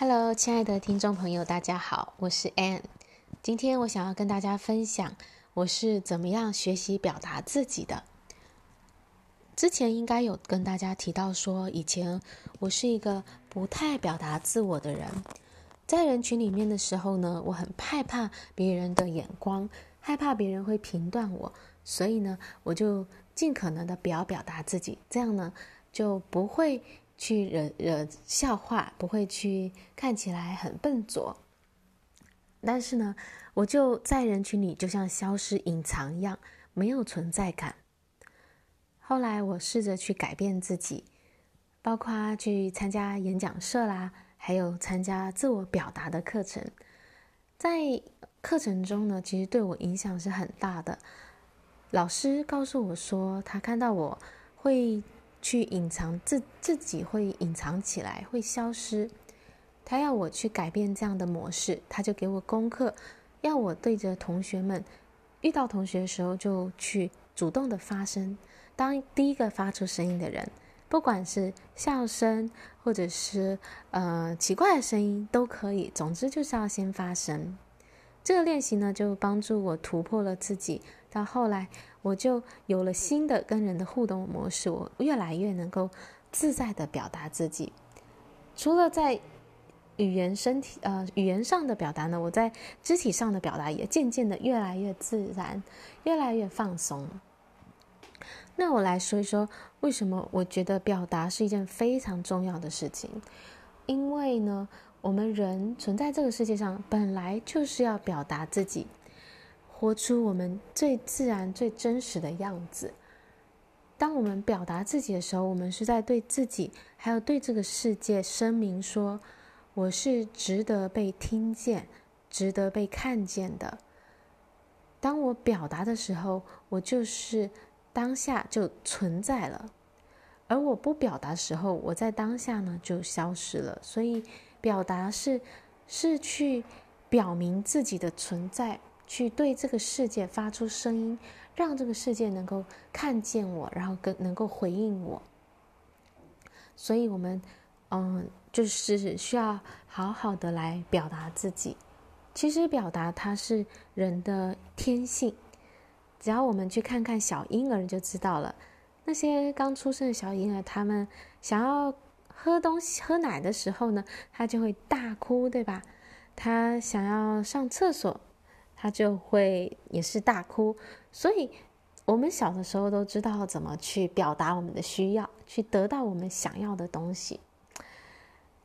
Hello，亲爱的听众朋友，大家好，我是 Ann。今天我想要跟大家分享我是怎么样学习表达自己的。之前应该有跟大家提到说，以前我是一个不太表达自我的人，在人群里面的时候呢，我很害怕别人的眼光，害怕别人会评断我，所以呢，我就尽可能的不要表达自己，这样呢就不会。去惹惹笑话，不会去看起来很笨拙。但是呢，我就在人群里就像消失、隐藏一样，没有存在感。后来我试着去改变自己，包括去参加演讲社啦，还有参加自我表达的课程。在课程中呢，其实对我影响是很大的。老师告诉我说，他看到我会。去隐藏自自己会隐藏起来，会消失。他要我去改变这样的模式，他就给我功课，要我对着同学们，遇到同学的时候就去主动的发声，当第一个发出声音的人，不管是笑声或者是呃奇怪的声音都可以，总之就是要先发声。这个练习呢，就帮助我突破了自己。到后来，我就有了新的跟人的互动模式，我越来越能够自在的表达自己。除了在语言、身体呃语言上的表达呢，我在肢体上的表达也渐渐的越来越自然，越来越放松。那我来说一说，为什么我觉得表达是一件非常重要的事情？因为呢，我们人存在这个世界上，本来就是要表达自己。活出我们最自然、最真实的样子。当我们表达自己的时候，我们是在对自己，还有对这个世界声明说：“我是值得被听见、值得被看见的。”当我表达的时候，我就是当下就存在了；而我不表达的时候，我在当下呢就消失了。所以，表达是是去表明自己的存在。去对这个世界发出声音，让这个世界能够看见我，然后跟能够回应我。所以，我们嗯，就是需要好好的来表达自己。其实，表达它是人的天性。只要我们去看看小婴儿就知道了。那些刚出生的小婴儿，他们想要喝东西、喝奶的时候呢，他就会大哭，对吧？他想要上厕所。他就会也是大哭，所以我们小的时候都知道怎么去表达我们的需要，去得到我们想要的东西。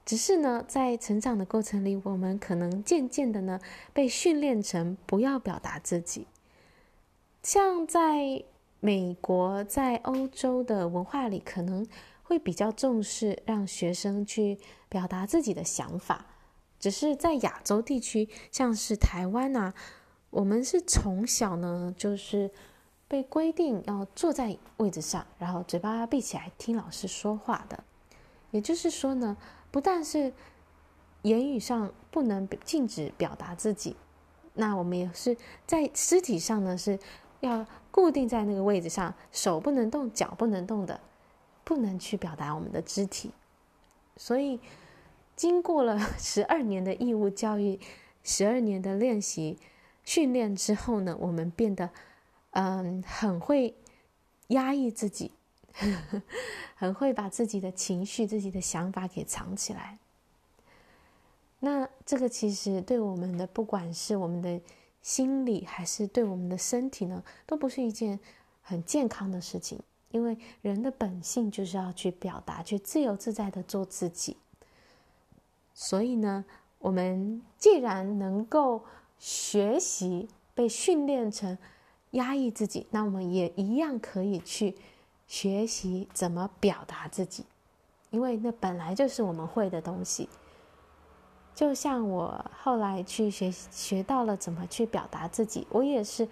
只是呢，在成长的过程里，我们可能渐渐的呢被训练成不要表达自己。像在美国、在欧洲的文化里，可能会比较重视让学生去表达自己的想法。只是在亚洲地区，像是台湾啊。我们是从小呢，就是被规定要坐在位置上，然后嘴巴闭起来听老师说话的。也就是说呢，不但是言语上不能禁止表达自己，那我们也是在肢体上呢，是要固定在那个位置上，手不能动，脚不能动的，不能去表达我们的肢体。所以，经过了十二年的义务教育，十二年的练习。训练之后呢，我们变得，嗯，很会压抑自己，很会把自己的情绪、自己的想法给藏起来。那这个其实对我们的，不管是我们的心理，还是对我们的身体呢，都不是一件很健康的事情。因为人的本性就是要去表达，去自由自在的做自己。所以呢，我们既然能够。学习被训练成压抑自己，那我们也一样可以去学习怎么表达自己，因为那本来就是我们会的东西。就像我后来去学学到了怎么去表达自己，我也是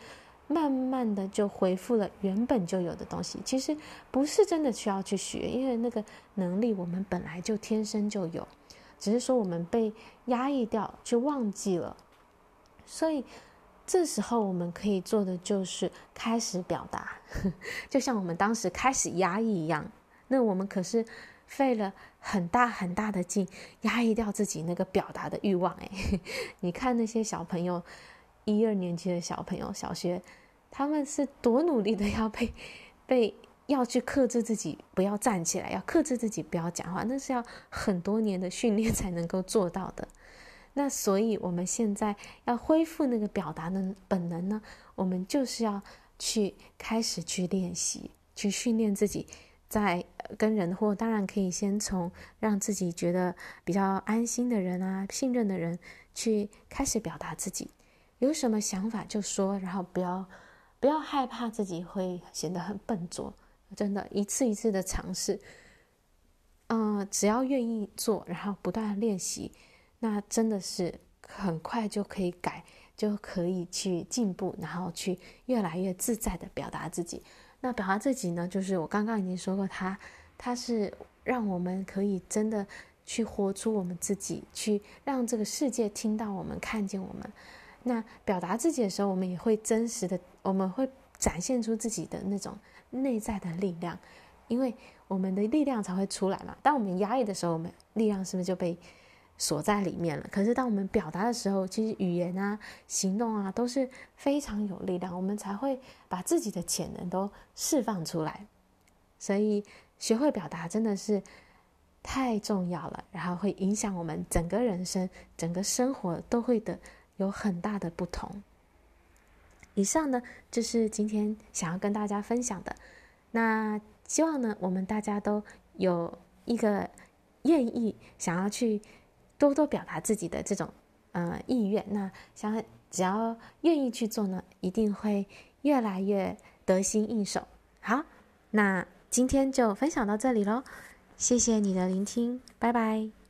慢慢的就恢复了原本就有的东西。其实不是真的需要去学，因为那个能力我们本来就天生就有，只是说我们被压抑掉，去忘记了。所以，这时候我们可以做的就是开始表达，就像我们当时开始压抑一样。那我们可是费了很大很大的劲，压抑掉自己那个表达的欲望。诶，你看那些小朋友，一二年级的小朋友，小学，他们是多努力的要被被要去克制自己，不要站起来，要克制自己不要讲话，那是要很多年的训练才能够做到的。那所以我们现在要恢复那个表达的本能呢，我们就是要去开始去练习，去训练自己。在跟人或当然可以先从让自己觉得比较安心的人啊、信任的人去开始表达自己，有什么想法就说，然后不要不要害怕自己会显得很笨拙，真的，一次一次的尝试，嗯、只要愿意做，然后不断练习，那真的是很快就可以改，就可以去进步，然后去越来越自在的表达自己。那表达自己呢，就是我刚刚已经说过它它是让我们可以真的去活出我们自己，去让这个世界听到我们、看见我们。那表达自己的时候，我们也会真实的，我们会展现出自己的那种内在的力量，因为我们的力量才会出来嘛。当我们压抑的时候，我们力量是不是就被锁在里面了。可是当我们表达的时候，其实语言啊、行动啊都是非常有力量，我们才会把自己的潜能都释放出来。所以学会表达真的是太重要了，然后会影响我们整个人生、整个生活都会的有很大的不同。以上呢，就是今天想要跟大家分享的。那希望呢，我们大家都有一个愿意想要去。多多表达自己的这种呃意愿，那想只要愿意去做呢，一定会越来越得心应手。好，那今天就分享到这里喽，谢谢你的聆听，拜拜。